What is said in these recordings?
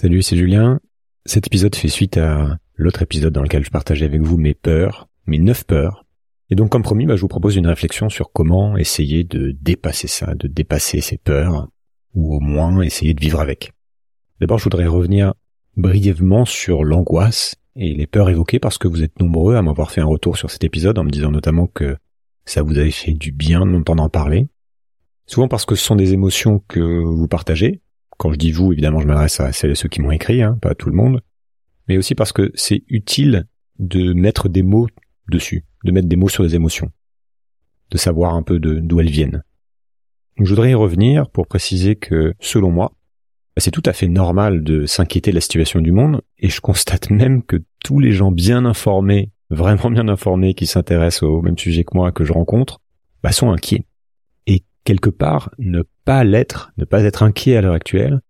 Salut, c'est Julien. Cet épisode fait suite à l'autre épisode dans lequel je partageais avec vous mes peurs, mes neuf peurs. Et donc, comme promis, bah, je vous propose une réflexion sur comment essayer de dépasser ça, de dépasser ces peurs, ou au moins essayer de vivre avec. D'abord, je voudrais revenir brièvement sur l'angoisse et les peurs évoquées parce que vous êtes nombreux à m'avoir fait un retour sur cet épisode en me disant notamment que ça vous avait fait du bien de m'entendre en parler. Souvent parce que ce sont des émotions que vous partagez, quand je dis vous, évidemment, je m'adresse à celles et ceux qui m'ont écrit, hein, pas à tout le monde, mais aussi parce que c'est utile de mettre des mots dessus, de mettre des mots sur les émotions, de savoir un peu d'où elles viennent. je voudrais y revenir pour préciser que, selon moi, c'est tout à fait normal de s'inquiéter de la situation du monde, et je constate même que tous les gens bien informés, vraiment bien informés, qui s'intéressent au même sujet que moi, que je rencontre, bah, sont inquiets quelque part, ne pas l'être, ne pas être inquiet à l'heure actuelle,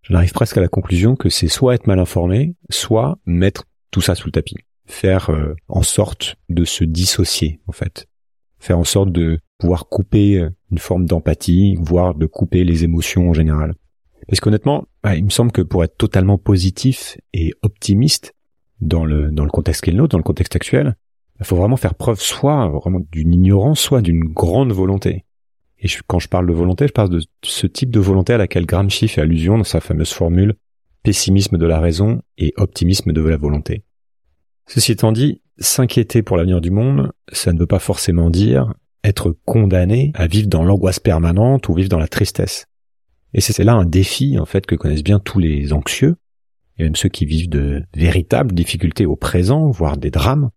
j'en arrive presque à la conclusion que c'est soit être mal informé, soit mettre tout ça sous le tapis. Faire euh, en sorte de se dissocier, en fait. Faire en sorte de pouvoir couper euh, une forme d'empathie, voire de couper les émotions en général. Parce qu'honnêtement, bah, il me semble que pour être totalement positif et optimiste dans le, dans le contexte qui est le nôtre, dans le contexte actuel, il faut vraiment faire preuve soit vraiment d'une ignorance, soit d'une grande volonté. Et quand je parle de volonté, je parle de ce type de volonté à laquelle Gramsci fait allusion dans sa fameuse formule pessimisme de la raison et optimisme de la volonté. Ceci étant dit, s'inquiéter pour l'avenir du monde, ça ne veut pas forcément dire être condamné à vivre dans l'angoisse permanente ou vivre dans la tristesse. Et c'est là un défi, en fait, que connaissent bien tous les anxieux, et même ceux qui vivent de véritables difficultés au présent, voire des drames.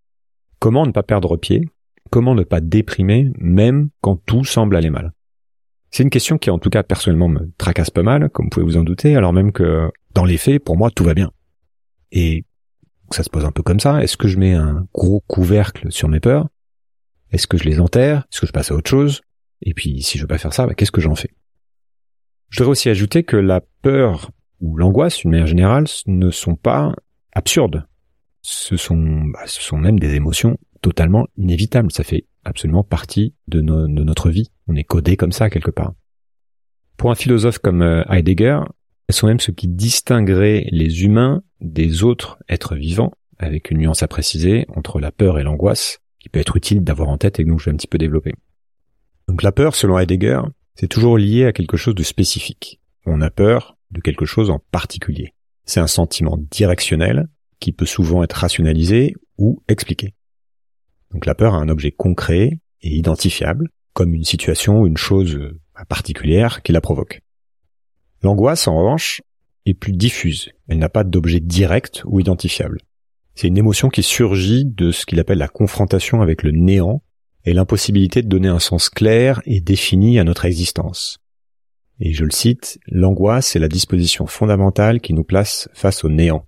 Comment ne pas perdre pied Comment ne pas déprimer même quand tout semble aller mal C'est une question qui en tout cas personnellement me tracasse pas mal, comme vous pouvez vous en douter, alors même que dans les faits, pour moi, tout va bien. Et ça se pose un peu comme ça. Est-ce que je mets un gros couvercle sur mes peurs? Est-ce que je les enterre? Est-ce que je passe à autre chose? Et puis, si je veux pas faire ça, bah, qu'est-ce que j'en fais? Je voudrais aussi ajouter que la peur ou l'angoisse, d'une manière générale, ne sont pas absurdes. Ce sont, bah, ce sont même des émotions totalement inévitable. Ça fait absolument partie de, notre vie. On est codé comme ça quelque part. Pour un philosophe comme euh, Heidegger, elles sont même ce qui distinguerait les humains des autres êtres vivants, avec une nuance à préciser entre la peur et l'angoisse, qui peut être utile d'avoir en tête et que je vais un petit peu développer. Donc la peur, selon Heidegger, c'est toujours lié à quelque chose de spécifique. On a peur de quelque chose en particulier. C'est un sentiment directionnel qui peut souvent être rationalisé ou expliqué. Donc la peur a un objet concret et identifiable, comme une situation ou une chose euh, particulière qui la provoque. L'angoisse, en revanche, est plus diffuse. Elle n'a pas d'objet direct ou identifiable. C'est une émotion qui surgit de ce qu'il appelle la confrontation avec le néant et l'impossibilité de donner un sens clair et défini à notre existence. Et je le cite, l'angoisse est la disposition fondamentale qui nous place face au néant.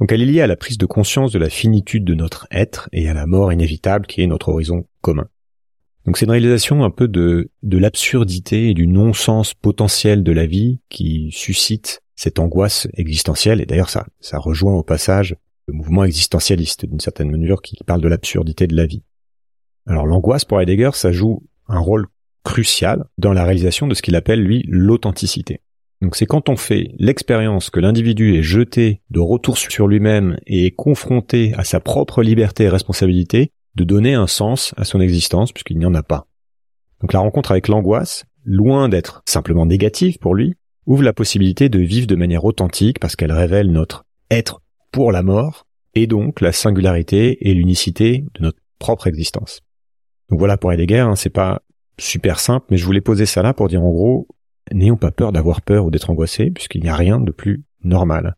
Donc elle est liée à la prise de conscience de la finitude de notre être et à la mort inévitable qui est notre horizon commun. Donc c'est une réalisation un peu de, de l'absurdité et du non-sens potentiel de la vie qui suscite cette angoisse existentielle. Et d'ailleurs ça, ça rejoint au passage le mouvement existentialiste d'une certaine mesure qui parle de l'absurdité de la vie. Alors l'angoisse pour Heidegger, ça joue un rôle crucial dans la réalisation de ce qu'il appelle lui l'authenticité. Donc c'est quand on fait l'expérience que l'individu est jeté de retour sur lui-même et est confronté à sa propre liberté et responsabilité de donner un sens à son existence puisqu'il n'y en a pas. Donc la rencontre avec l'angoisse, loin d'être simplement négative pour lui, ouvre la possibilité de vivre de manière authentique parce qu'elle révèle notre être pour la mort et donc la singularité et l'unicité de notre propre existence. Donc voilà pour Heidegger, hein, c'est pas super simple, mais je voulais poser ça là pour dire en gros, n'ayons pas peur d'avoir peur ou d'être angoissé, puisqu'il n'y a rien de plus normal.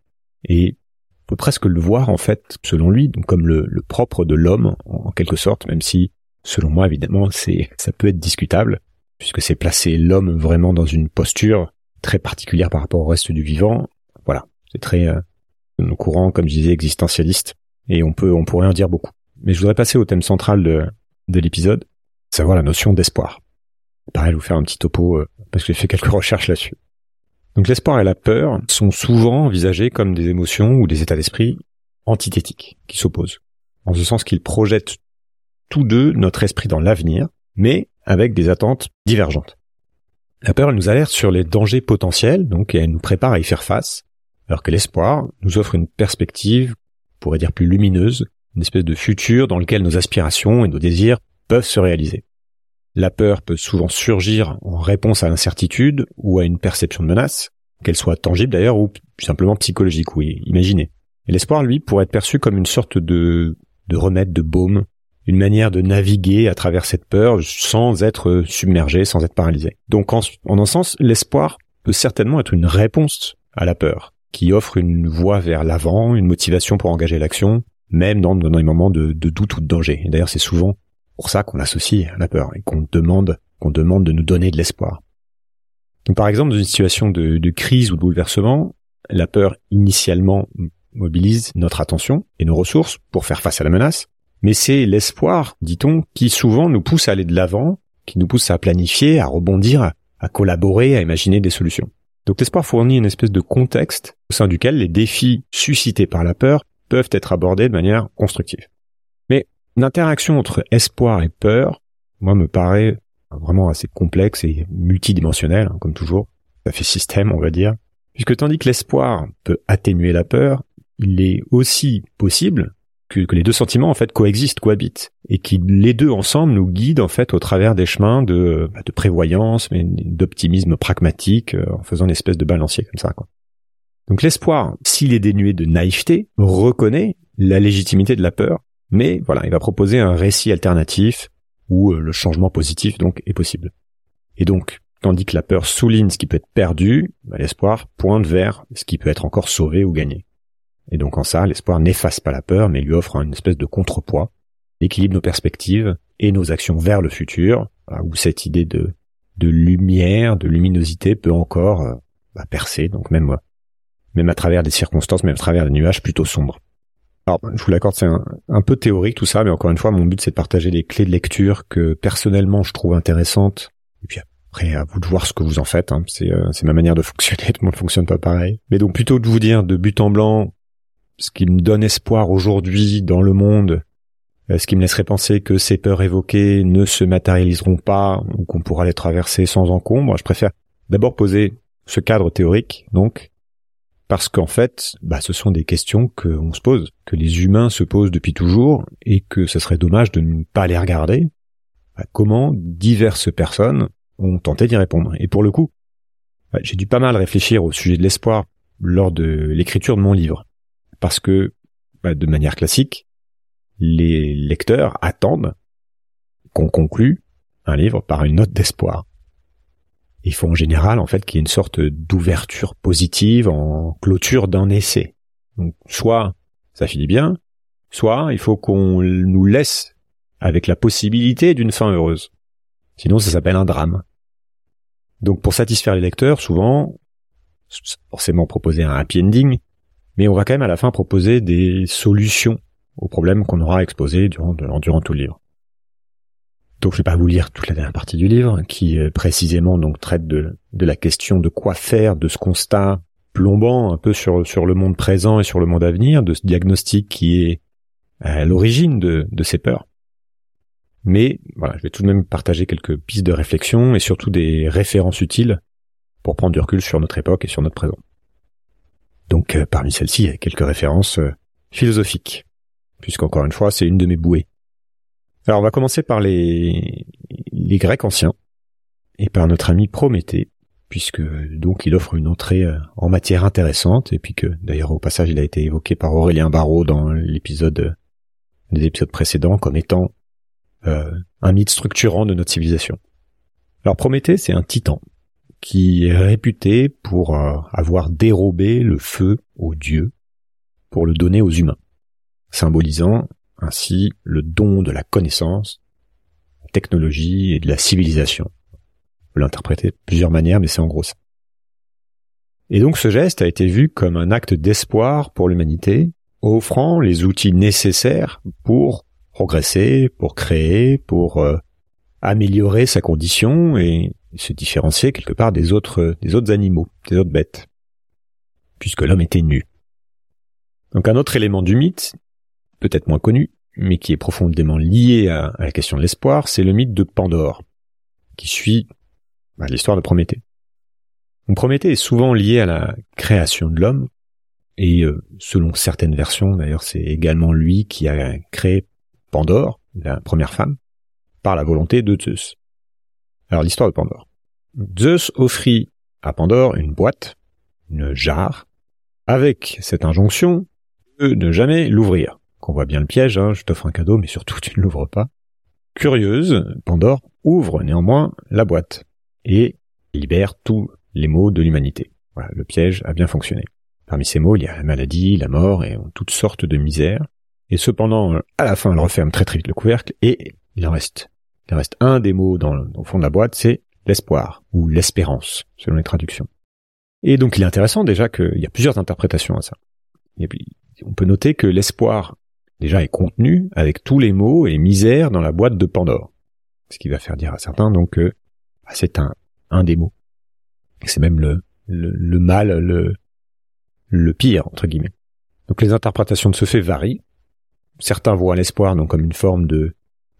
Et on peut presque le voir, en fait, selon lui, comme le, propre de l'homme, en, quelque sorte, même si, selon moi, évidemment, c'est, ça peut être discutable, puisque c'est placer l'homme vraiment dans une posture très particulière par rapport au reste du vivant. Voilà. C'est très, euh, courant, comme je disais, existentialiste. Et on peut, on pourrait en dire beaucoup. Mais je voudrais passer au thème central de, de l'épisode, savoir la notion d'espoir. Pareil, vous faire un petit topo euh, parce que j'ai fait quelques recherches là-dessus. Donc l'espoir et la peur sont souvent envisagés comme des émotions ou des états d'esprit antithétiques, qui s'opposent, en ce sens qu'ils projettent tous deux notre esprit dans l'avenir, mais avec des attentes divergentes. La peur, nous alerte sur les dangers potentiels, donc et elle nous prépare à y faire face, alors que l'espoir nous offre une perspective, on pourrait dire plus lumineuse, une espèce de futur dans lequel nos aspirations et nos désirs peuvent se réaliser. La peur peut souvent surgir en réponse à l'incertitude ou à une perception de menace, qu'elle soit tangible d'ailleurs ou simplement psychologique ou imaginée. Et l'espoir, lui, pourrait être perçu comme une sorte de, de remède, de baume, une manière de naviguer à travers cette peur sans être submergé, sans être paralysé. Donc en, un sens, l'espoir peut certainement être une réponse à la peur, qui offre une voie vers l'avant, une motivation pour engager l'action, même dans, des moments de, doute ou de danger. D'ailleurs, c'est souvent pour ça qu'on associe la peur et qu'on demande qu'on demande de nous donner de l'espoir. Par exemple, dans une situation de, de crise ou de bouleversement, la peur initialement mobilise notre attention et nos ressources pour faire face à la menace, mais c'est l'espoir, dit-on, qui souvent nous pousse à aller de l'avant, qui nous pousse à planifier, à rebondir, à collaborer, à imaginer des solutions. Donc l'espoir fournit une espèce de contexte au sein duquel les défis suscités par la peur peuvent être abordés de manière constructive. L'interaction entre espoir et peur, moi, me paraît vraiment assez complexe et multidimensionnelle, hein, comme toujours. Ça fait système, on va dire. Puisque tandis que l'espoir peut atténuer la peur, il est aussi possible que, les deux sentiments en fait coexistent, cohabitent, et qui les deux ensemble nous guident en fait au travers des chemins de, bah, prévoyance, mais d'optimisme pragmatique, euh, en faisant une espèce de balancier comme ça. Quoi. Donc l'espoir, s'il est dénué de naïveté, reconnaît la légitimité de la peur, mais voilà, il va proposer un récit alternatif où euh, le changement positif donc est possible. Et donc, tandis que la peur souligne ce qui peut être perdu, bah, l'espoir pointe vers ce qui peut être encore sauvé ou gagné. Et donc en ça, l'espoir n'efface pas la peur, mais lui offre une espèce de contrepoids, équilibre nos perspectives et nos actions vers le futur, où cette idée de, de lumière, de luminosité peut encore euh, bah, percer, donc même, même à travers des circonstances, même à travers des nuages plutôt sombres. Alors, je vous l'accorde, c'est un, peu théorique tout ça, mais encore une fois, mon but c'est de partager les clés de lecture que personnellement je trouve intéressantes. Et puis après, à vous de voir ce que vous en faites. Hein. C'est, euh, c'est ma manière de fonctionner. Tout le monde fonctionne pas pareil. Mais donc plutôt de vous dire de but en blanc, ce qui me donne espoir aujourd'hui dans le monde, euh, ce qui me laisserait penser que ces peurs évoquées ne se matérialiseront pas ou qu'on pourra les traverser sans encombre. Je préfère d'abord poser ce cadre théorique, donc, parce qu'en fait, bah, ce sont des questions qu'on se pose, que les humains se posent depuis toujours, et que ce serait dommage de ne pas les regarder. Bah, comment diverses personnes ont tenté d'y répondre. Et pour le coup, bah, j'ai dû pas mal réfléchir au sujet de l'espoir lors de l'écriture de mon livre parce que, bah, de manière classique, les lecteurs attendent qu'on conclue un livre par une note d'espoir. Il faut en général, en fait, qu'il y ait une sorte d'ouverture positive en clôture d'un essai. Donc, soit ça finit bien, soit il faut qu'on nous laisse avec la possibilité d'une fin heureuse. Sinon, ça s'appelle un drame. Donc, pour satisfaire les lecteurs, souvent, forcément proposer un happy ending, mais on va quand même à la fin proposer des solutions aux problèmes qu'on aura exposés durant, durant tout le livre. Donc je vais pas vous lire toute la dernière partie du livre, qui euh, précisément donc traite de, la question de quoi faire de ce constat plombant un peu sur, sur le monde présent et sur le monde à venir, de ce diagnostic qui est à l'origine de, de ces peurs. Mais voilà, je vais tout de même partager quelques pistes de réflexion et surtout des références utiles pour prendre du recul sur notre époque et sur notre présent. Donc euh, parmi celles-ci, il y a quelques références euh, philosophiques, puisqu'encore une fois, c'est une de mes bouées. Alors on va commencer par les, Grecs anciens, et par notre ami Prométhée, puisque donc il offre une entrée euh, en matière intéressante, et puis que d'ailleurs au passage il a été évoqué par Aurélien Barraud dans l'épisode des épisodes précédents comme étant un mythe structurant de notre civilisation. Alors Prométhée, c'est un titan, qui est réputé pour euh, avoir dérobé le feu aux dieux pour le donner aux humains, symbolisant ainsi le don de la connaissance, la technologie et de la civilisation. On peut l'interpréter de plusieurs manières, mais c'est en gros ça. Et donc ce geste a été vu comme un acte d'espoir pour l'humanité, offrant les outils nécessaires pour progresser, pour créer, pour euh, améliorer sa condition et se différencier quelque part des autres, des autres animaux, des autres bêtes, puisque l'homme était nu. Donc un autre élément du mythe, peut-être moins connu, mais qui est profondément lié à, la question de l'espoir, c'est le mythe de Pandore, qui suit bah, l'histoire de Prométhée. Prométhée est souvent lié à la création de l'homme, Et euh, selon certaines versions, d'ailleurs, c'est également lui qui a créé Pandore, la première femme, par la volonté de Zeus. Alors l'histoire de Pandore. Zeus offrit à Pandore une boîte, une jarre, avec cette injonction de ne jamais l'ouvrir. Qu'on voit bien le piège, hein, je t'offre un cadeau, mais surtout tu ne l'ouvres pas. Curieuse, Pandore ouvre néanmoins la boîte et libère tous les maux de l'humanité. Voilà, le piège a bien fonctionné. Parmi ces mots, il y a la maladie, la mort et toutes sortes de misères. Et cependant, à la fin, elle referme très très vite le couvercle et il en reste. Il en reste un des mots dans fond de la boîte, c'est l'espoir ou l'espérance, selon les traductions. Et donc il est intéressant déjà qu'il y a plusieurs interprétations à ça. Et puis, on peut noter que l'espoir déjà est contenu avec tous les mots et misères dans la boîte de Pandore. Ce qui va faire dire à certains donc que bah, c'est un, un des mots. C'est même le, le, le mal, le, le pire, entre guillemets. Donc les interprétations de ce fait varient. Certains voient l'espoir donc comme une forme de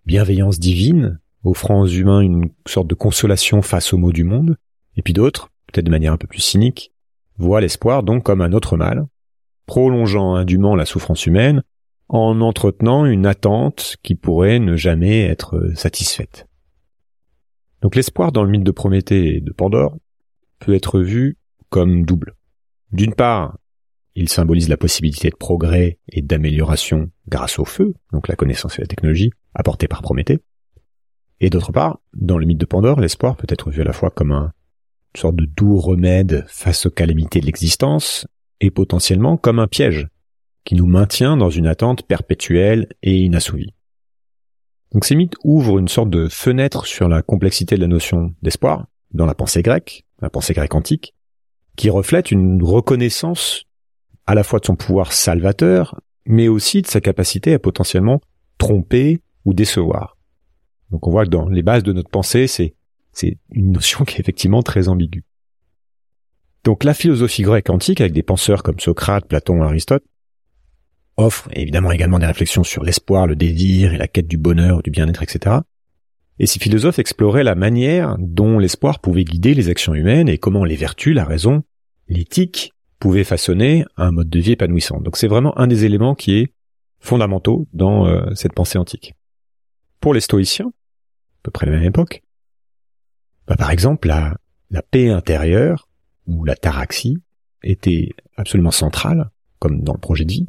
bienveillance divine, offrant aux humains une sorte de consolation face aux maux du monde, et puis d'autres, peut-être de manière un peu plus cynique, voient l'espoir donc comme un autre mal, prolongeant indûment la souffrance humaine, en entretenant une attente qui pourrait ne jamais être satisfaite. Donc l'espoir dans le mythe de Prométhée et de Pandore peut être vu comme double. D'une part, il symbolise la possibilité de progrès et d'amélioration grâce au feu, donc la connaissance et la technologie, apportée par Prométhée. Et d'autre part, dans le mythe de Pandore, l'espoir peut être vu à la fois comme un, une sorte de doux remède face aux calamités de l'existence, et potentiellement comme un piège, qui nous maintient dans une attente perpétuelle et inassouvie. Donc ces mythes ouvrent une sorte de fenêtre sur la complexité de la notion d'espoir dans la pensée grecque, la pensée grecque antique, qui reflète une reconnaissance à la fois de son pouvoir salvateur, mais aussi de sa capacité à potentiellement tromper ou décevoir. Donc on voit que dans les bases de notre pensée, c'est, c'est une notion qui est effectivement très ambiguë. Donc la philosophie grecque antique, avec des penseurs comme Socrate, Platon, Aristote, offre évidemment également des réflexions sur l'espoir, le désir et la quête du bonheur, du bien-être, etc. Et ces philosophes exploraient la manière dont l'espoir pouvait guider les actions humaines et comment les vertus, la raison, l'éthique pouvaient façonner un mode de vie épanouissant. Donc c'est vraiment un des éléments qui est fondamentaux dans euh, cette pensée antique. Pour les stoïciens, à peu près la même époque, bah, par exemple la, paix intérieure ou la taraxie était absolument centrale, comme dans le projet de vie,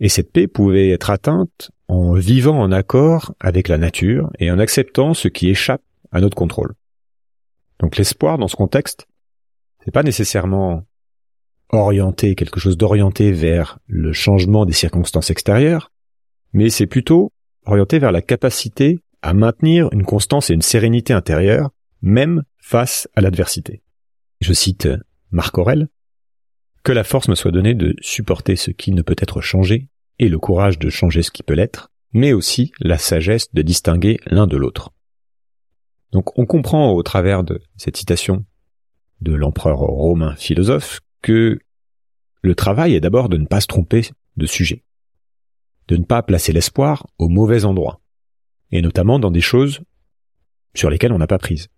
et cette paix pouvait être atteinte en vivant en accord avec la nature et en acceptant ce qui échappe à notre contrôle. Donc l'espoir dans ce contexte, c'est pas nécessairement orienter quelque chose d'orienté vers le changement des circonstances extérieures, mais c'est plutôt orienté vers la capacité à maintenir une constance et une sérénité intérieure, même face à l'adversité. Je cite Marc Aurel, que la force me soit donnée de supporter ce qui ne peut être changé et le courage de changer ce qui peut l'être, mais aussi la sagesse de distinguer l'un de l'autre. Donc on comprend au travers de cette citation de l'empereur romain philosophe que le travail est d'abord de ne pas se tromper de sujet, de ne pas placer l'espoir au mauvais endroit, et notamment dans des choses sur lesquelles on n'a pas prise.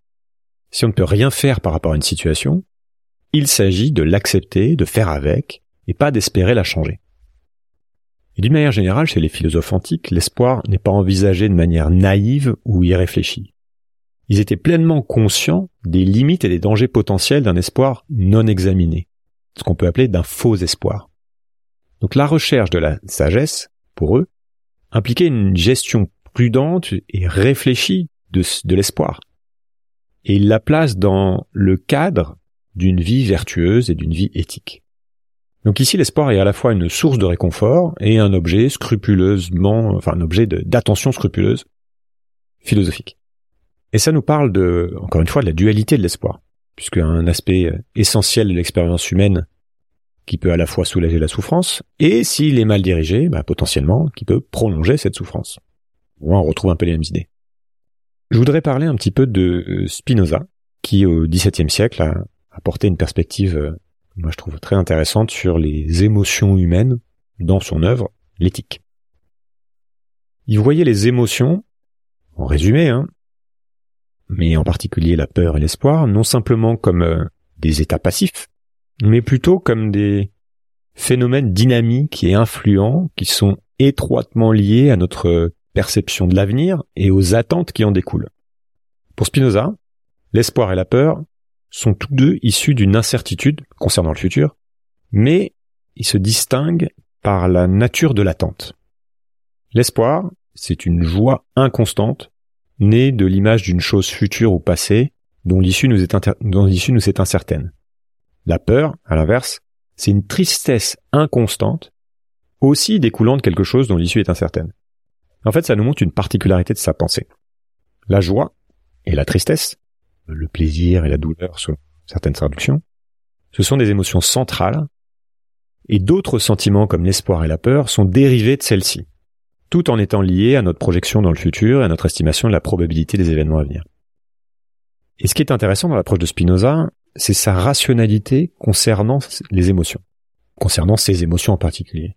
Si on ne peut rien faire par rapport à une situation, il s'agit de l'accepter, de faire avec, et pas d'espérer la changer. Et d'une manière générale, chez les philosophes antiques, l'espoir n'est pas envisagé de manière naïve ou irréfléchie. Ils étaient pleinement conscients des limites et des dangers potentiels d'un espoir non examiné, ce qu'on peut appeler d'un faux espoir. Donc la recherche de la sagesse, pour eux, impliquait une gestion prudente et réfléchie de, l'espoir. Et ils la placent dans le cadre d'une vie vertueuse et d'une vie éthique. Donc ici, l'espoir est à la fois une source de réconfort et un objet scrupuleusement, enfin un objet d'attention scrupuleuse philosophique. Et ça nous parle de, encore une fois, de la dualité de l'espoir, puisque un aspect essentiel de l'expérience humaine qui peut à la fois soulager la souffrance, et s'il est mal dirigé, bah, potentiellement, qui peut prolonger cette souffrance. on retrouve un peu les mêmes idées. Je voudrais parler un petit peu de Spinoza, qui au XVIIe siècle a apporté une perspective euh, moi je trouve très intéressante sur les émotions humaines dans son œuvre, l'éthique. Il voyait les émotions, en résumé, hein, mais en particulier la peur et l'espoir, non simplement comme euh, des états passifs, mais plutôt comme des phénomènes dynamiques et influents qui sont étroitement liés à notre perception de l'avenir et aux attentes qui en découlent. Pour Spinoza, l'espoir et la peur sont tous deux issus d'une incertitude concernant le futur, mais ils se distinguent par la nature de l'attente. L'espoir, c'est une joie inconstante, née de l'image d'une chose future ou passée, dont l'issue nous, est incertaine. La peur, à l'inverse, c'est une tristesse inconstante, aussi découlant de quelque chose dont l'issue est incertaine. En fait, ça nous montre une particularité de sa pensée. La joie et la tristesse, le plaisir et la douleur selon certaines traductions, ce sont des émotions centrales, et d'autres sentiments comme l'espoir et la peur sont dérivés de celles-ci, tout en étant liés à notre projection dans le futur et à notre estimation de la probabilité des événements à venir. Et ce qui est intéressant dans l'approche de Spinoza, c'est sa rationalité concernant les émotions, concernant ces émotions en particulier.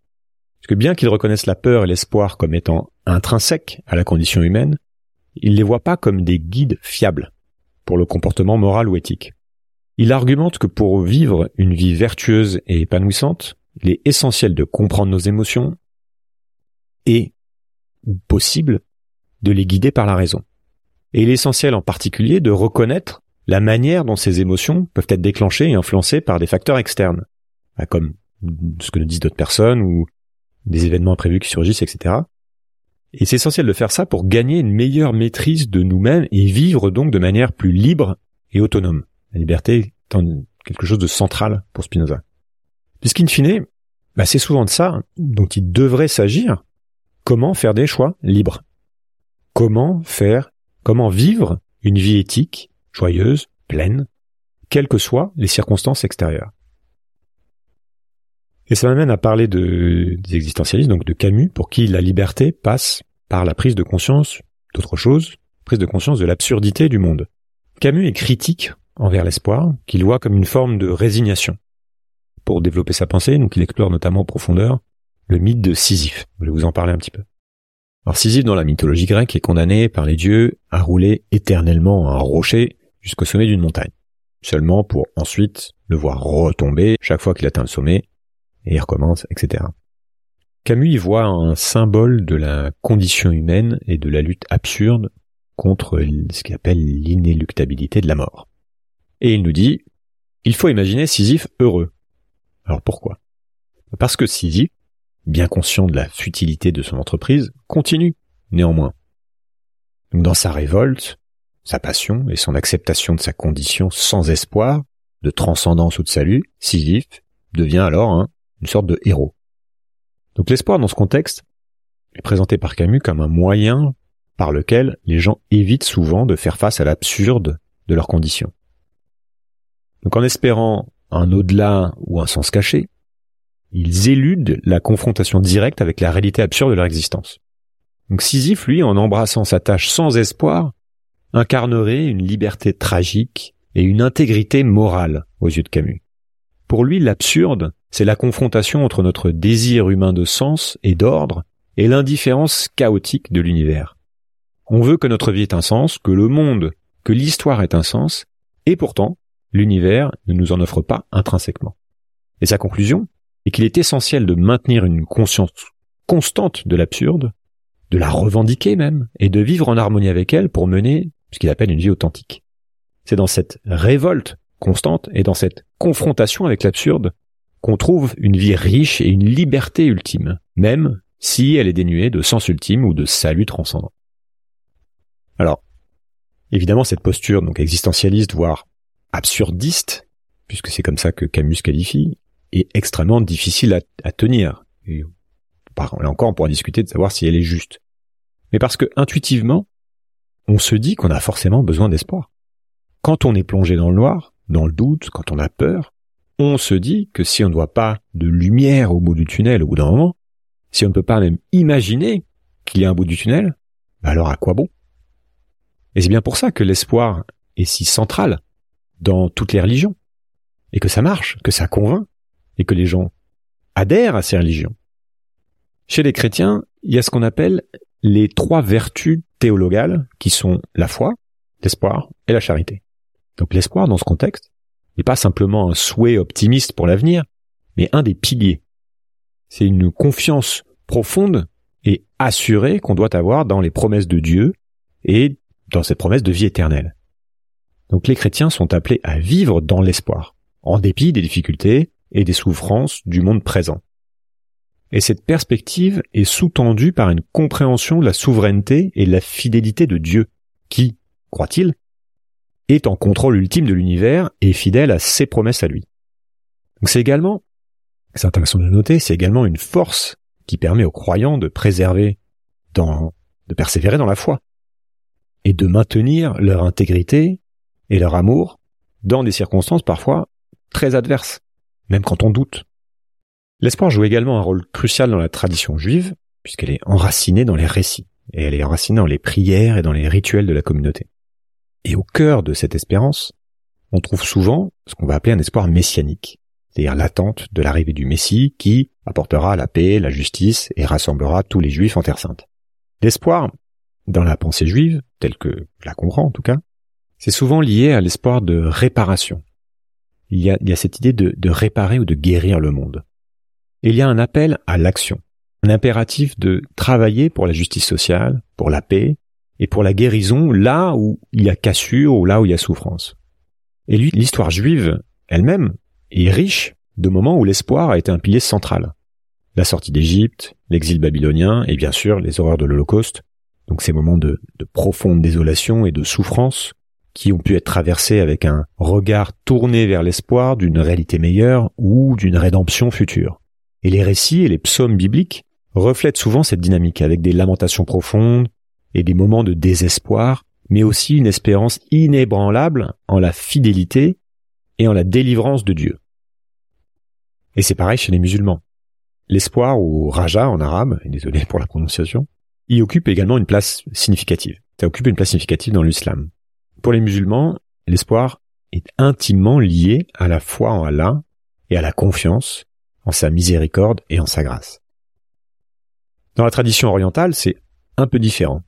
Parce que bien qu'il reconnaisse la peur et l'espoir comme étant intrinsèques à la condition humaine, il les voit pas comme des guides fiables pour le comportement moral ou éthique. Il argumente que pour vivre une vie vertueuse et épanouissante, il est essentiel de comprendre nos émotions et, possible, de les guider par la raison. Et il est essentiel en particulier de reconnaître la manière dont ces émotions peuvent être déclenchées et influencées par des facteurs externes, bah, comme ce que nous disent d'autres personnes ou des événements imprévus qui surgissent, etc. Et c'est essentiel de faire ça pour gagner une meilleure maîtrise de nous-mêmes et vivre donc de manière plus libre et autonome. La liberté étant quelque chose de central pour Spinoza. Puisqu'in fine, bah c'est souvent de ça dont il devrait s'agir. Comment faire des choix libres? Comment faire, comment vivre une vie éthique, joyeuse, pleine, quelles que soient les circonstances extérieures? Et ça m'amène à parler de, des existentialistes, donc de Camus, pour qui la liberté passe par la prise de conscience d'autre chose, prise de conscience de l'absurdité du monde. Camus est critique envers l'espoir, qu'il voit comme une forme de résignation. Pour développer sa pensée, donc il explore notamment en profondeur le mythe de Sisyphe. Je vais vous en parler un petit peu. Alors Sisyphe dans la mythologie grecque est condamné par les dieux à rouler éternellement un rocher jusqu'au sommet d'une montagne, seulement pour ensuite le voir retomber chaque fois qu'il atteint le sommet et il recommence, etc. Camus y voit un symbole de la condition humaine et de la lutte absurde contre ce qu'il appelle l'inéluctabilité de la mort. Et il nous dit, il faut imaginer Sisyphe heureux. Alors pourquoi? Parce que Sisyphe, bien conscient de la futilité de son entreprise, continue, néanmoins. dans sa révolte, sa passion et son acceptation de sa condition sans espoir, de transcendance ou de salut, Sisyphe devient alors une sorte de héros. Donc l'espoir dans ce contexte est présenté par Camus comme un moyen par lequel les gens évitent souvent de faire face à l'absurde de leurs conditions. Donc en espérant un au-delà ou un sens caché, ils éludent la confrontation directe avec la réalité absurde de leur existence. Donc Sisyphe, lui, en embrassant sa tâche sans espoir, incarnerait une liberté tragique et une intégrité morale aux yeux de Camus. Pour lui, l'absurde, c'est la confrontation entre notre désir humain de sens et d'ordre et l'indifférence chaotique de l'univers. On veut que notre vie ait un sens, que le monde, que l'histoire ait un sens, et pourtant, l'univers ne nous en offre pas intrinsèquement. Et sa conclusion est qu'il est essentiel de maintenir une conscience constante de l'absurde, de la revendiquer même, et de vivre en harmonie avec elle pour mener ce qu'il appelle une vie authentique. C'est dans cette révolte constante et dans cette confrontation avec l'absurde qu'on trouve une vie riche et une liberté ultime, même si elle est dénuée de sens ultime ou de salut transcendant. Alors, évidemment, cette posture donc existentialiste, voire absurdiste, puisque c'est comme ça que Camus qualifie, est extrêmement difficile à, tenir. Là encore, on pourra discuter de savoir si elle est juste. Mais parce que intuitivement, on se dit qu'on a forcément besoin d'espoir. Quand on est plongé dans le noir, dans le doute, quand on a peur, on se dit que si on ne voit pas de lumière au bout du tunnel au bout d'un moment, si on ne peut pas même imaginer qu'il y a un bout du tunnel, bah alors à quoi bon? Et c'est bien pour ça que l'espoir est si central dans toutes les religions, et que ça marche, que ça convainc, et que les gens adhèrent à ces religions. Chez les chrétiens, il y a ce qu'on appelle les trois vertus théologales, qui sont la foi, l'espoir et la charité. Donc l'espoir, dans ce contexte, n'est pas simplement un souhait optimiste pour l'avenir, mais un des piliers c'est une confiance profonde et assurée qu'on doit avoir dans les promesses de Dieu et dans cette promesse de vie éternelle. Donc les chrétiens sont appelés à vivre dans l'espoir, en dépit des difficultés et des souffrances du monde présent. Et cette perspective est sous-tendue par une compréhension de la souveraineté et de la fidélité de Dieu, qui, croit-il, est en contrôle ultime de l'univers et fidèle à ses promesses à lui. c'est également, c'est intéressant de noter, c'est également une force qui permet aux croyants de préserver dans, de persévérer dans la foi et de maintenir leur intégrité et leur amour dans des circonstances parfois très adverses, même quand on doute. L'espoir joue également un rôle crucial dans la tradition juive, puisqu'elle est enracinée dans les récits, et elle est enracinée dans les prières et dans les rituels de la communauté. Et au cœur de cette espérance, on trouve souvent ce qu'on va appeler un espoir messianique, c'est-à-dire l'attente de l'arrivée du Messie qui apportera la paix, la justice et rassemblera tous les juifs en Terre Sainte. L'espoir, dans la pensée juive, telle que je la comprends en tout cas, c'est souvent lié à l'espoir de réparation. Il y, a, cette idée de, réparer ou de guérir le monde. Il y a un appel à l'action, un impératif de travailler pour la justice sociale, pour la paix et pour la guérison là où il y a cassure ou là où il y a souffrance. Et lui, l'histoire juive elle-même est riche de moments où l'espoir a été un pilier central. La sortie d'Égypte, l'exil babylonien et bien sûr les horreurs de l'Holocauste, donc ces moments de, de profonde désolation et de souffrance qui ont pu être traversés avec un regard tourné vers l'espoir d'une réalité meilleure ou d'une rédemption future. Et les récits et les psaumes bibliques reflètent souvent cette dynamique avec des lamentations profondes et des moments de désespoir, mais aussi une espérance inébranlable en la fidélité et en la délivrance de Dieu. Et c'est pareil chez les musulmans. L'espoir ou raja en arabe, désolé pour la prononciation, y occupe également une place significative. Ça occupe une place significative dans l'islam. Pour les musulmans, l'espoir est intimement lié à la foi en Allah et à la confiance en sa miséricorde et en sa grâce. Dans la tradition orientale, c'est un peu différent.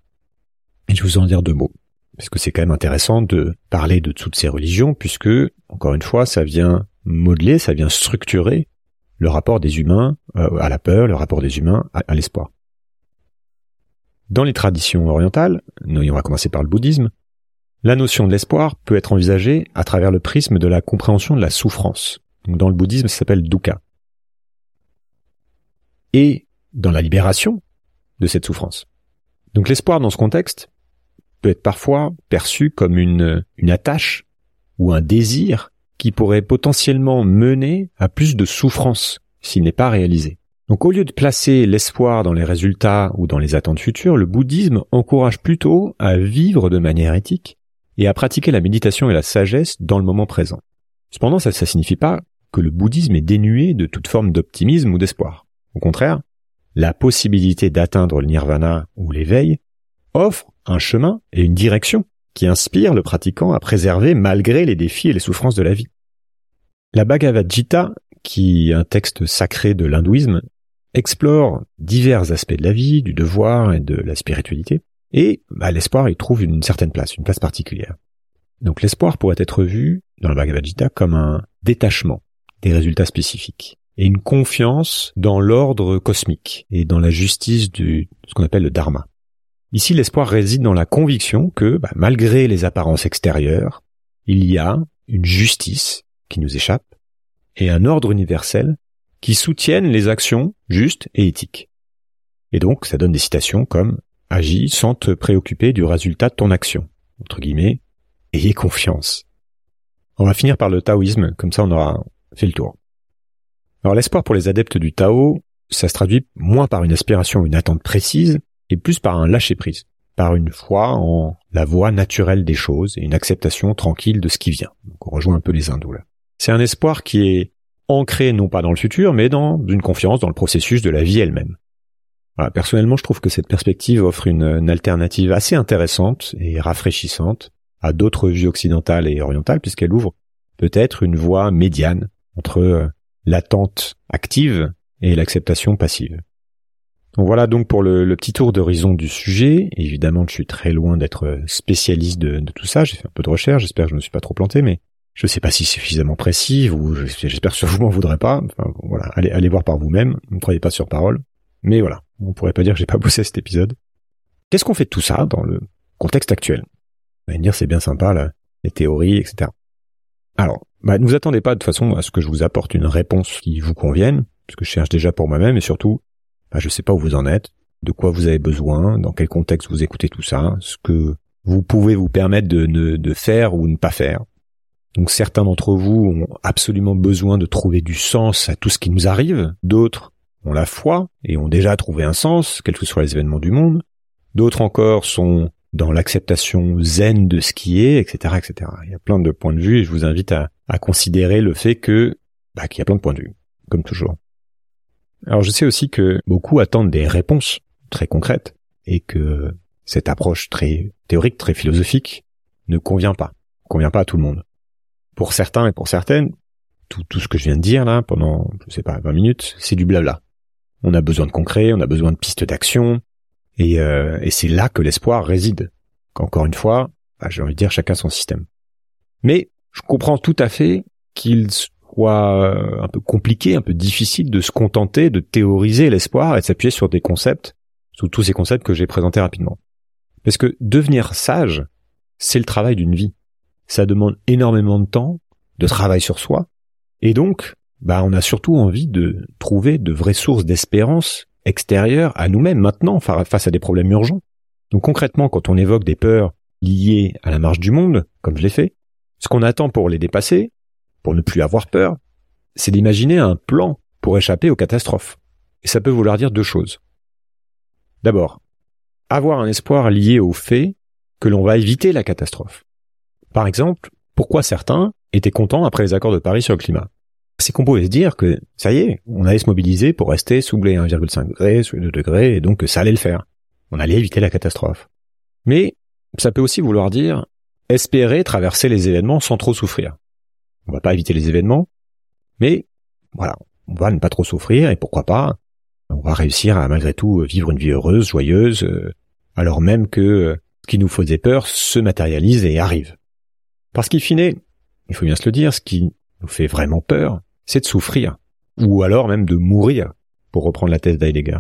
Et je vous en dire deux mots, parce que c'est quand même intéressant de parler de toutes ces religions, puisque, encore une fois, ça vient modeler, ça vient structurer le rapport des humains euh, à la peur, le rapport des humains à l'espoir. Dans les traditions orientales, nous, on va commencer par le bouddhisme, la notion de l'espoir peut être envisagée à travers le prisme de la compréhension de la souffrance. Donc dans le bouddhisme, ça s'appelle dukkha. Et dans la libération de cette souffrance. Donc l'espoir dans ce contexte peut être parfois perçu comme une, une attache ou un désir qui pourrait potentiellement mener à plus de souffrance s'il n'est pas réalisé. Donc au lieu de placer l'espoir dans les résultats ou dans les attentes futures, le bouddhisme encourage plutôt à vivre de manière éthique et à pratiquer la méditation et la sagesse dans le moment présent. Cependant, ça ne signifie pas que le bouddhisme est dénué de toute forme d'optimisme ou d'espoir. Au contraire, la possibilité d'atteindre le nirvana ou l'éveil offre un chemin et une direction qui inspire le pratiquant à préserver malgré les défis et les souffrances de la vie. La Bhagavad Gita, qui est un texte sacré de l'hindouisme, explore divers aspects de la vie, du devoir et de la spiritualité, et bah, l'espoir y trouve une certaine place, une place particulière. Donc l'espoir pourrait être vu dans le Bhagavad Gita comme un détachement des résultats spécifiques et une confiance dans l'ordre cosmique et dans la justice de ce qu'on appelle le dharma. Ici, l'espoir réside dans la conviction que, bah, malgré les apparences extérieures, il y a une justice qui nous échappe et un ordre universel qui soutiennent les actions justes et éthiques. Et donc, ça donne des citations comme Agis sans te préoccuper du résultat de ton action. Entre guillemets, ayez confiance. On va finir par le taoïsme, comme ça on aura fait le tour. Alors l'espoir pour les adeptes du Tao, ça se traduit moins par une aspiration ou une attente précise, et plus par un lâcher-prise, par une foi en la voie naturelle des choses et une acceptation tranquille de ce qui vient. Donc on rejoint un peu les hindous là. C'est un espoir qui est ancré non pas dans le futur, mais dans une confiance dans le processus de la vie elle-même. personnellement, je trouve que cette perspective offre une, alternative assez intéressante et rafraîchissante à d'autres vues occidentales et orientales, puisqu'elle ouvre peut-être une voie médiane entre euh, l'attente active et l'acceptation passive. Donc voilà donc pour le, petit tour d'horizon du sujet. Évidemment, je suis très loin d'être spécialiste de, tout ça. J'ai fait un peu de recherche. J'espère que je ne me suis pas trop planté, mais Je sais pas si c'est suffisamment précis, ou j'espère que vous m'en voudrez pas. Enfin, voilà, allez, allez voir par vous-même. Ne croyez pas sur parole. Mais voilà, on pourrait pas dire que j'ai pas bossé cet épisode. Qu'est-ce qu'on fait de tout ça dans le contexte actuel? Vous allez me dire, c'est bien sympa, là, les théories, etc. Alors, bah, ne vous attendez pas de toute façon à ce que je vous apporte une réponse qui vous convienne, parce que je cherche déjà pour moi-même, et surtout, bah, je sais pas où vous en êtes, de quoi vous avez besoin, dans quel contexte vous écoutez tout ça, ce que vous pouvez vous permettre de, de faire ou ne pas faire. Donc certains d'entre vous ont absolument besoin de trouver du sens à tout ce qui nous arrive, d'autres ont la foi et ont déjà trouvé un sens, quels que soient les événements du monde, d'autres encore sont dans l'acceptation zen de ce qui est, etc., etc. Il y a plein de points de vue et je vous invite à, considérer le fait que bah, qu'il y a plein de points de vue, comme toujours. Alors je sais aussi que beaucoup attendent des réponses très concrètes et que cette approche très théorique, très philosophique ne convient pas, convient pas à tout le monde pour certains et pour certaines, tout, ce que je viens de dire là pendant, je sais pas, 20 minutes, c'est du blabla. On a besoin de concret, on a besoin de pistes d'action, et, euh, et c'est là que l'espoir réside. Encore une fois, bah, j'ai envie de dire chacun son système. Mais je comprends tout à fait qu'il euh, un peu compliqué, un peu difficile de se contenter de théoriser l'espoir et de s'appuyer sur des concepts, sous tous ces concepts que j'ai présentés rapidement. Parce que devenir sage, c'est le travail d'une vie ça demande énormément de temps, de travail sur soi, et donc, bah, on a surtout envie de trouver de vraies sources d'espérance extérieures à nous-mêmes maintenant face à des problèmes urgents. Donc concrètement, quand on évoque des peurs liées à la marche du monde, comme je l'ai fait, ce qu'on attend pour les dépasser, pour ne plus avoir peur, c'est d'imaginer un plan pour échapper aux catastrophes. Et ça peut vouloir dire deux choses. D'abord, avoir un espoir lié au fait que l'on va éviter la catastrophe. Par exemple, pourquoi certains étaient contents après les accords de Paris sur le climat? C'est qu'on pouvait se dire que, ça y est, on allait se mobiliser pour rester sous les 1,5 degrés, sous les 2 degrés, et donc que ça allait le faire. On allait éviter la catastrophe. Mais ça peut aussi vouloir dire espérer traverser les événements sans trop souffrir. On va pas éviter les événements, mais voilà, on va ne pas trop souffrir, et pourquoi pas, on va réussir à malgré tout vivre une vie heureuse, joyeuse, euh, alors même que ce qui nous faisait peur se matérialise et arrive. Parce qu'il finit, il faut bien se le dire, ce qui nous fait vraiment peur, c'est de souffrir. Ou alors même de mourir, pour reprendre la thèse d'Heidegger.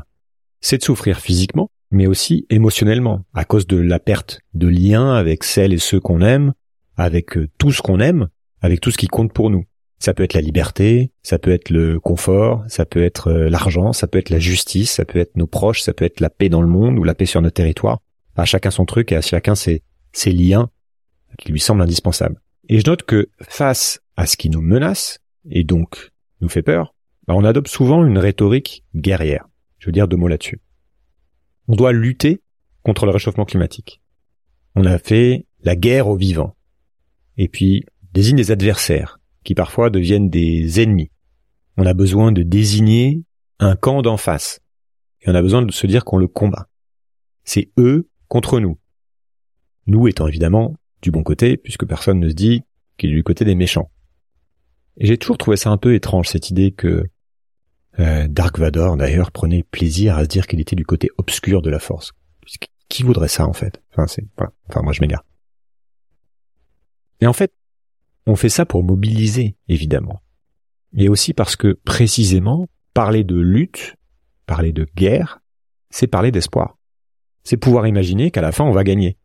C'est de souffrir physiquement, mais aussi émotionnellement, à cause de la perte de lien avec celles et ceux qu'on aime, avec euh, tout ce qu'on aime, avec tout ce qui compte pour nous. Ça peut être la liberté, ça peut être le confort, ça peut être euh, l'argent, ça peut être la justice, ça peut être nos proches, ça peut être la paix dans le monde ou la paix sur notre territoire. À chacun son truc et à chacun ses, liens qui lui semble indispensable. Et je note que face à ce qui nous menace, et donc nous fait peur, bah, on adopte souvent une rhétorique guerrière. Je veux dire deux mots là-dessus. On doit lutter contre le réchauffement climatique. On a fait la guerre aux vivants. Et puis, désigne des adversaires, qui parfois deviennent des ennemis. On a besoin de désigner un camp d'en face. Et on a besoin de se dire qu'on le combat. C'est eux contre nous. Nous étant évidemment du bon côté, puisque personne ne se dit qu'il est du côté des méchants. Et j'ai toujours trouvé ça un peu étrange, cette idée que euh, Dark Vador, d'ailleurs, prenait plaisir à se dire qu'il était du côté obscur de la force. Qui voudrait ça, en fait? Enfin, enfin, moi, je m'égare. Et en fait, on fait ça pour mobiliser, évidemment. Et aussi parce que, précisément, parler de lutte, parler de guerre, c'est parler d'espoir. C'est pouvoir imaginer qu'à la fin, on va gagner.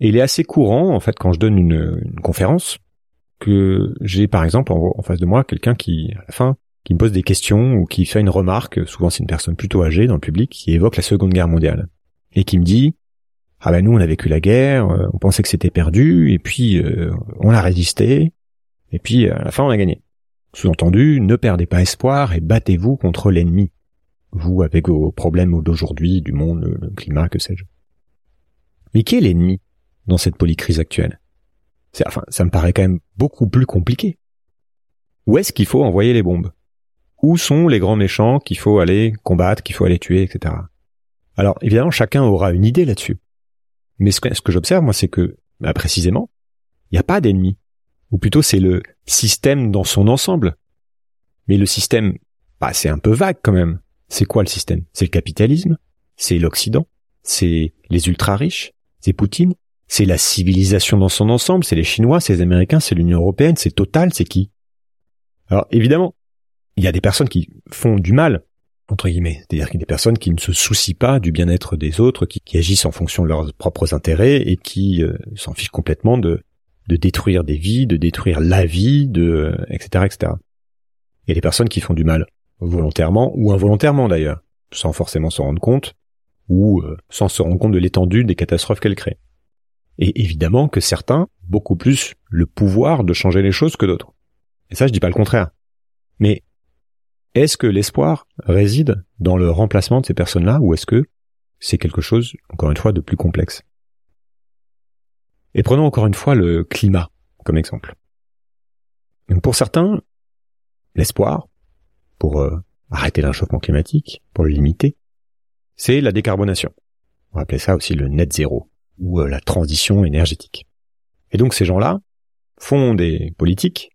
Et il est assez courant, en fait, quand je donne une, conférence, que j'ai par exemple en, face de moi quelqu'un qui, à la fin, qui me pose des questions ou qui fait une remarque, souvent c'est une personne plutôt âgée dans le public, qui évoque la Seconde Guerre mondiale. Et qui me dit, ah ben nous on a vécu la guerre, euh, on pensait que c'était perdu, et puis euh, on a résisté, et puis à la fin on a gagné. Sous-entendu, ne perdez pas espoir et battez-vous contre l'ennemi. Vous avec vos problèmes d'aujourd'hui, du monde, le climat, que sais-je. Mais qui est l'ennemi dans cette polycrise actuelle? Enfin, ça me paraît quand même beaucoup plus compliqué. Où est-ce qu'il faut envoyer les bombes? Où sont les grands méchants qu'il faut aller combattre, qu'il faut aller tuer, etc. Alors, évidemment, chacun aura une idée là-dessus. Mais ce que, j'observe, moi, c'est que, bah, précisément, il n'y a pas d'ennemi. Ou plutôt, c'est le système dans son ensemble. Mais le système, bah, c'est un peu vague quand même. C'est quoi le système? C'est le capitalisme C'est l'Occident C'est les ultra-riches C'est Poutine C'est la civilisation dans son ensemble, c'est les Chinois, c'est les Américains, c'est l'Union Européenne, c'est Total, c'est qui? Alors évidemment, il y a des personnes qui font du mal, entre guillemets, c'est-à-dire des personnes qui ne se soucient pas du bien-être des autres, qui, agissent en fonction de leurs propres intérêts et qui euh, s'en fichent complètement de, détruire des vies, de détruire la vie, de etc. etc. Il y a des personnes qui font du mal, volontairement ou involontairement d'ailleurs, sans forcément s'en rendre compte, ou euh, sans se rendre compte de l'étendue des catastrophes qu'elles créent. Et évidemment que certains, beaucoup plus, le pouvoir de changer les choses que d'autres. Et ça, je dis pas le contraire. Est-ce que l'espoir réside dans le remplacement de ces personnes-là, ou est-ce que c'est quelque chose, encore une fois, de plus complexe? Et prenons encore une fois le climat comme exemple. pour certains, l'espoir, pour euh, arrêter le climatique, pour le limiter, c'est la décarbonation. On appeler ça aussi le net zéro ou euh, la transition énergétique. Et donc ces gens-là font des politiques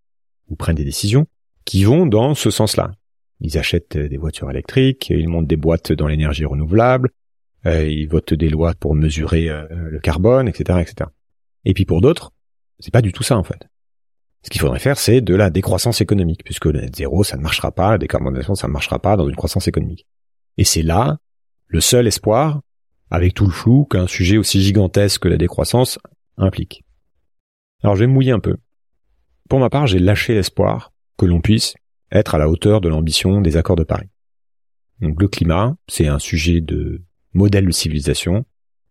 ou prennent des décisions qui vont dans ce sens-là. Ils achètent des voitures électriques, ils montent des boîtes dans l'énergie renouvelable, euh, ils votent des lois pour mesurer euh, le carbone, etc., etc. Et puis pour d'autres, c'est pas du tout ça en fait. Ce qu'il faudrait faire, c'est de la décroissance économique, puisque le net zéro, ça ne marchera pas, la décarbonation, ça ne marchera pas dans une croissance économique. Et c'est là le seul espoir, avec tout le flou qu'un sujet aussi gigantesque que la décroissance implique. Alors je vais mouiller un peu. Pour ma part, j'ai lâché l'espoir que l'on puisse être à la hauteur de l'ambition des accords de Paris. Donc le climat, c'est un sujet de modèle de civilisation.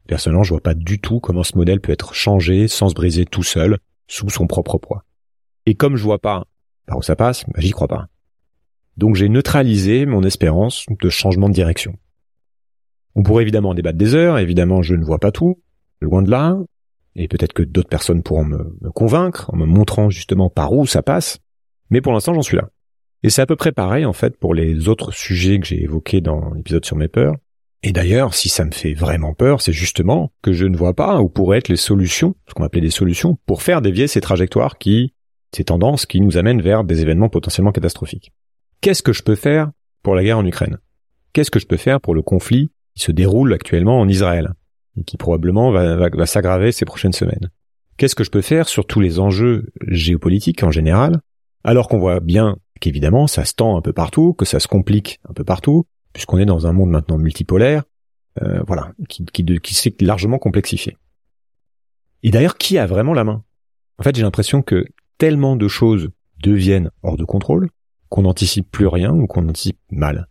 Personnellement, je vois pas du tout comment ce modèle peut être changé sans se briser tout seul, sous son propre poids. Et comme je vois pas par où ça passe, bah, j'y crois pas. Donc j'ai neutralisé mon espérance de changement de direction. On pourrait évidemment en débattre des heures, évidemment je ne vois pas tout, loin de là, et peut-être que d'autres personnes pourront me, convaincre en me montrant justement par où ça passe, mais pour l'instant j'en suis là. Et c'est à peu près pareil en fait pour les autres sujets que j'ai évoqués dans l'épisode sur mes peurs. Et d'ailleurs, si ça me fait vraiment peur, c'est justement que je ne vois pas où pourraient être les solutions, ce qu'on appelait des solutions, pour faire dévier ces trajectoires qui, ces tendances qui nous amènent vers des événements potentiellement catastrophiques. Qu'est-ce que je peux faire pour la guerre en Ukraine? Qu'est-ce que je peux faire pour le conflit qui se déroule actuellement en Israël et qui probablement va, s'aggraver ces prochaines semaines? Qu'est-ce que je peux faire sur tous les enjeux géopolitiques en général, alors qu'on voit bien qu'évidemment ça se tend un peu partout, que ça se complique un peu partout, puisqu'on est dans un monde maintenant multipolaire, euh, voilà, qui, qui, qui s'est largement complexifié. Et d'ailleurs, qui a vraiment la main? En fait, j'ai l'impression que tellement de choses deviennent hors de contrôle qu'on n'anticipe plus rien ou qu'on anticipe mal.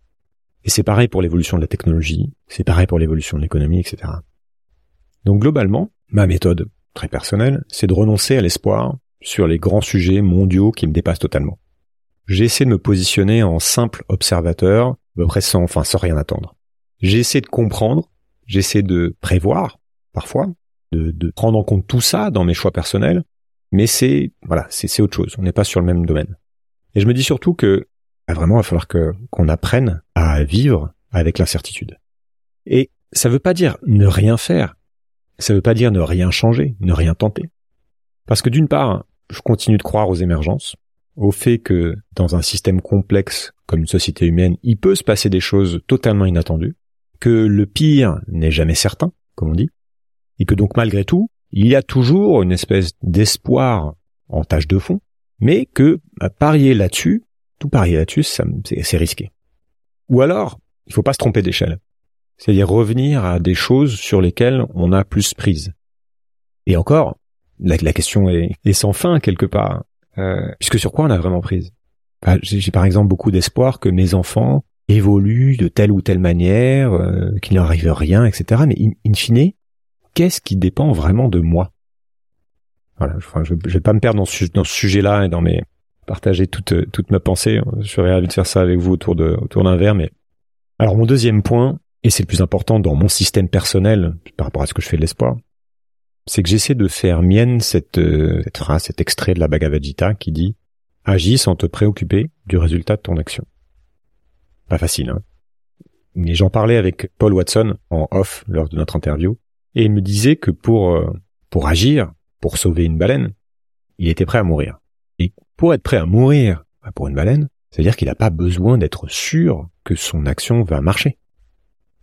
Et c'est pareil pour l'évolution de la technologie, c'est pareil pour l'évolution de l'économie, etc. Donc globalement, ma méthode, très personnelle, c'est de renoncer à l'espoir sur les grands sujets mondiaux qui me dépassent totalement. J'ai essayé de me positionner en simple observateur, à peu près sans, enfin, sans rien attendre. J'ai essayé de comprendre, j'essaie de prévoir, parfois, de, prendre en compte tout ça dans mes choix personnels, mais c'est, voilà, c'est autre chose. On n'est pas sur le même domaine. Et je me dis surtout que bah, vraiment, il va falloir qu'on apprenne à vivre avec l'incertitude. Et ça veut pas dire ne rien faire. Ça veut pas dire ne rien changer, ne rien tenter. Parce que d'une part, je continue de croire aux émergences, au fait que dans un système complexe comme une société humaine, il peut se passer des choses totalement inattendues, que le pire n'est jamais certain, comme on dit, et que donc malgré tout, il y a toujours une espèce d'espoir en tâche de fond, mais que à parier là-dessus, tout parier là-dessus, c'est risqué. Ou alors, il faut pas se tromper d'échelle. C'est-à-dire revenir à des choses sur lesquelles on a plus prise. Et encore, la, question est, sans fin quelque part, euh, puisque sur quoi on a vraiment prise? Bah, J'ai par exemple beaucoup d'espoir que mes enfants évoluent de telle ou telle manière, euh, qu'il leur arrive rien, etc. Mais in, fine, qu'est-ce qui dépend vraiment de moi? Voilà, je, je vais pas me perdre dans ce, dans ce sujet-là et dans mes partager toute, toute ma pensée. Je serais ravi de faire ça avec vous autour de, autour d'un verre, mais. Alors, mon deuxième point, et c'est le plus important dans mon système personnel par rapport à ce que je fais de l'espoir, c'est que j'essaie de faire mienne cette, euh, cette phrase, cet extrait de la Bhagavad Gita qui dit Agis sans te préoccuper du résultat de ton action. Pas facile, hein. Mais j'en parlais avec Paul Watson en off lors de notre interview, et il me disait que pour, euh, pour agir, pour sauver une baleine, il était prêt à mourir. Et pour être prêt à mourir bah, pour une baleine, c'est-à-dire qu'il n'a pas besoin d'être sûr que son action va marcher.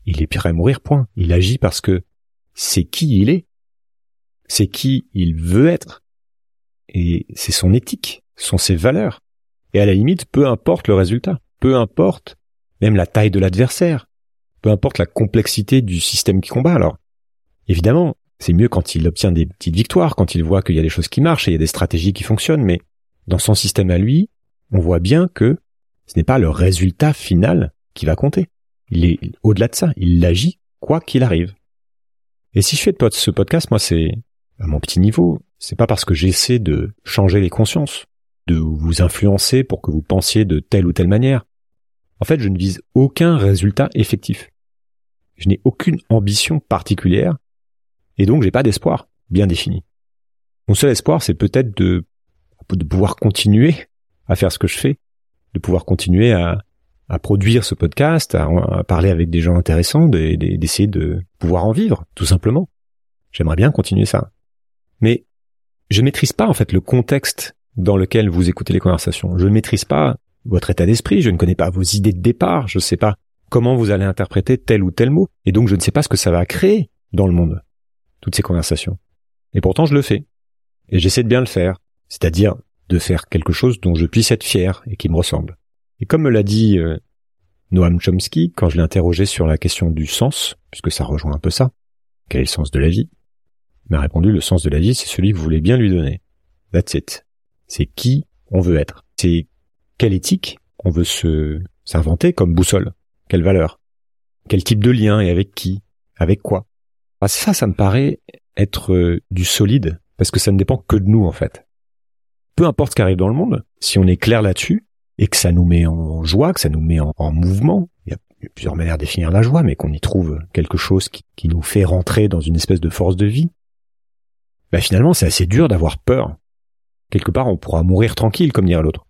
Il est prêt à mourir, point. Il agit parce que c'est qui il est. c'est qui il veut être, et c'est son éthique, sont ses valeurs. Et à la limite, peu importe le résultat, peu importe même la taille de l'adversaire, peu importe la complexité du système qui combat. Alors, évidemment, c'est mieux quand il obtient des petites victoires, quand il voit qu'il y a des choses qui marchent et il y a des stratégies qui fonctionnent, mais dans son système à lui, on voit bien que ce n'est pas le résultat final qui va compter. Il est au-delà de ça, il agit quoi qu'il arrive. Et si je fais de ce podcast, moi c'est à mon petit niveau, c'est pas parce que j'essaie de changer les consciences, de vous influencer pour que vous pensiez de telle ou telle manière. En fait, je ne vise aucun résultat effectif. Je n'ai aucune ambition particulière, et donc j'ai pas d'espoir bien défini. Mon seul espoir, c'est peut-être de, pouvoir continuer à faire ce que je fais, de pouvoir continuer à, à produire ce podcast, à, parler avec des gens intéressants, d'essayer de pouvoir en vivre, tout simplement. J'aimerais bien continuer ça. Mais je maîtrise pas en fait le contexte dans lequel vous écoutez les conversations. Je ne maîtrise pas votre état d'esprit, je ne connais pas vos idées de départ, je ne sais pas comment vous allez interpréter tel ou tel mot, et donc je ne sais pas ce que ça va créer dans le monde, toutes ces conversations. Et pourtant je le fais. Et j'essaie de bien le faire, c'est-à-dire de faire quelque chose dont je puisse être fier et qui me ressemble. Et comme me l'a dit euh, Noam Chomsky quand je l'ai interrogé sur la question du sens, puisque ça rejoint un peu ça, quel est le sens de la vie Il m'a répondu le sens de la vie, c'est celui que vous voulez bien lui donner. That's it. C'est qui on veut être. C'est quelle éthique on veut se s'inventer comme boussole. Quelle valeur. Quel type de lien et avec qui Avec quoi ah, Ça, ça me paraît être euh, du solide, parce que ça ne dépend que de nous en fait. Peu importe ce qui arrive dans le monde, si on est clair là-dessus, et que ça nous met en joie, que ça nous met en, mouvement. Il y a plusieurs manières de définir la joie, mais qu'on y trouve quelque chose qui, nous fait rentrer dans une espèce de force de vie. Bah finalement, c'est assez dur d'avoir peur. Quelque part, on pourra mourir tranquille, comme dirait l'autre.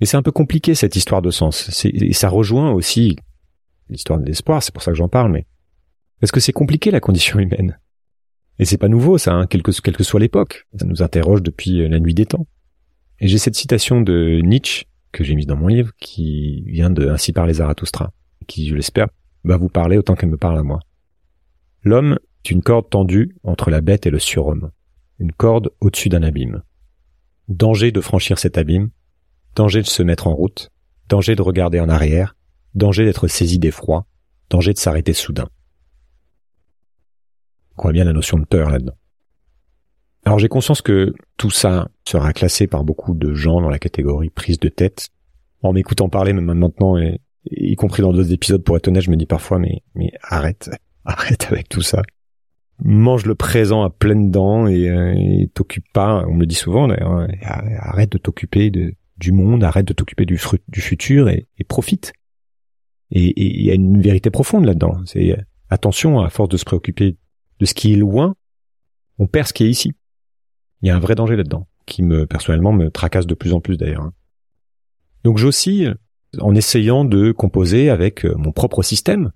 Mais c'est un peu compliqué cette histoire de sens. Et ça rejoint aussi l'histoire de l'espoir. C'est pour ça que j'en parle. Mais parce que c'est compliqué la condition humaine. Et c'est pas nouveau, ça, hein, quelle, que, soit l'époque. Ça nous interroge depuis la nuit des temps. Et j'ai cette citation de Nietzsche que j'ai mise dans mon livre, qui vient de Ainsi par les Zarathustra, qui, je l'espère, va vous parler autant qu'elle me parle à moi. L'homme une corde tendue entre la bête et le surhomme, une corde au-dessus d'un abîme. Danger de franchir cet abîme, danger de se mettre en route, danger de regarder en arrière, danger d'être saisi d'effroi, danger de s'arrêter soudain. On bien la notion de peur là-dedans. Alors j'ai conscience que tout ça sera classé par beaucoup de gens dans la catégorie prise de tête. En m'écoutant parler même maintenant, y compris dans d'autres épisodes, pour être honnête, je me dis parfois, mais arrête, arrête avec tout ça. Mange le présent à pleines dents et, euh, t'occupe pas, on me le dit souvent d'ailleurs, hein, arrête de t'occuper du monde, arrête de t'occuper du, futur et, profite. Et il y a une vérité profonde là-dedans. C'est attention, à force de se préoccuper de ce qui est loin, on perd ce qui est ici. Il y a un vrai danger là-dedans, qui me personnellement me tracasse de plus en plus d'ailleurs. Hein. Donc j'oscille en essayant de composer avec euh, mon propre système,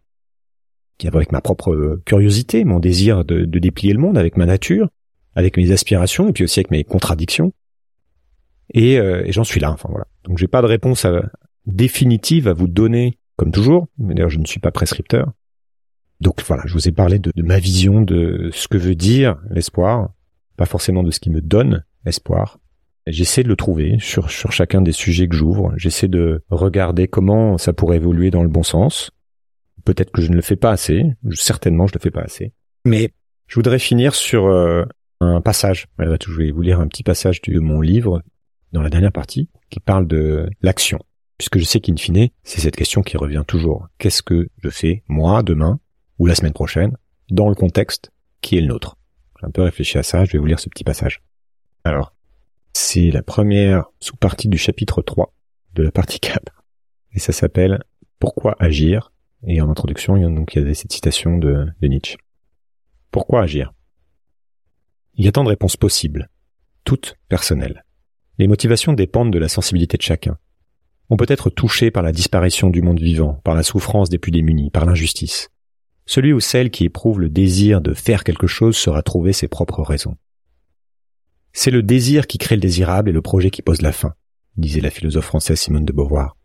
qui avec ma propre euh, curiosité, mon désir de, déplier le monde, avec ma nature, avec mes aspirations et puis aussi avec mes contradictions. Et, euh, j'en suis là. Enfin voilà. Donc j'ai pas de réponse définitive à vous donner, comme toujours. D'ailleurs je ne suis pas prescripteur. Donc voilà, je vous ai parlé de ma vision de ce que veut dire l'espoir, pas forcément de ce qui me donne espoir. J'essaie de le trouver sur chacun des sujets que j'ouvre. J'essaie de regarder comment ça pourrait évoluer dans le bon sens. Peut-être que je ne le fais pas assez. Certainement, je ne le fais pas assez. Mais je voudrais finir sur euh, un passage. Je vais vous lire un petit passage de mon livre dans la dernière partie qui parle de l'action. Puisque je sais qu'in fine, c'est cette question qui revient toujours. Qu'est-ce que je fais, moi, demain, ou la semaine prochaine, dans le contexte qui est le nôtre? J'ai un peu réfléchi à ça, je vais vous lire ce petit passage. Alors, c'est la première sous-partie du chapitre 3 de la partie 4. Et ça s'appelle Pourquoi agir? Et en introduction, il y a, donc cette citation de, de Nietzsche. Pourquoi agir? Il y a tant de réponses possibles, toutes personnelles. Les motivations dépendent de la sensibilité de chacun. On peut être touché par la disparition du monde vivant, par la souffrance des plus démunis, par l'injustice. Celui ou celle qui éprouve le désir de faire quelque chose sera trouver ses propres raisons. C'est le désir qui crée le désirable et le projet qui pose la fin, disait la philosophe française Simone de Beauvoir.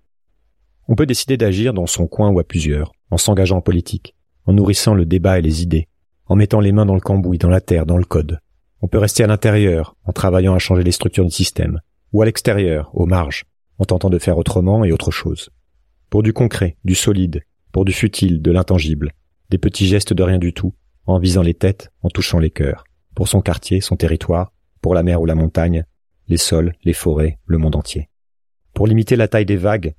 On peut décider d'agir dans son coin ou à plusieurs, en s'engageant en politique, en nourrissant le débat et les idées, en mettant les mains dans le cambouis, dans la terre, dans le code, On peut rester à l'intérieur en travaillant à changer les structures du système, ou à l'extérieur, aux marges, en tentant de faire autrement et autre chose. Pour du concret, du solide, pour du futile, de l'intangible, des petits gestes de rien du tout, en visant les têtes, en touchant les cœurs, pour son quartier, son territoire, pour la mer ou la montagne, les sols, les forêts, le monde entier. Pour limiter la taille des vagues,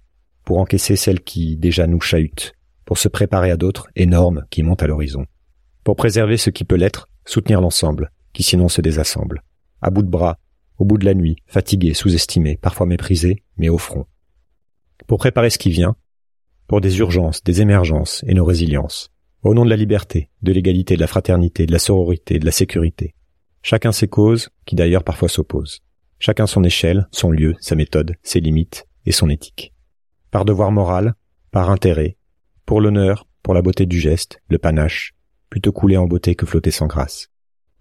pour encaisser celles qui déjà nous chahutent, pour se préparer à d'autres énormes qui montent à l'horizon. Pour préserver ce qui peut l'être, soutenir l'ensemble, qui sinon se désassemble. À bout de bras, au bout de la nuit, fatigué, sous-estimé, parfois méprisé, mais au front. Pour préparer ce qui vient, pour des urgences, des émergences et nos résiliences. Au nom de la liberté, de l'égalité, de la fraternité, de la sororité, de la sécurité. Chacun ses causes, qui d'ailleurs parfois s'opposent. Chacun son échelle, son lieu, sa méthode, ses limites et son éthique. Par devoir moral, par intérêt, pour l'honneur, pour la beauté du geste, le panache, plutôt couler en beauté que flotter sans grâce.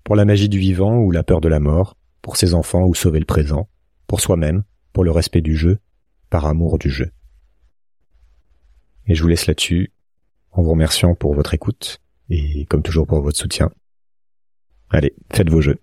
Pour la magie du vivant ou la peur de la mort, pour ses enfants ou sauver le présent, pour soi-même, pour le respect du jeu, par amour du jeu. Et je vous laisse là-dessus, en vous remerciant pour votre écoute, et comme toujours pour votre soutien. Allez, faites vos jeux.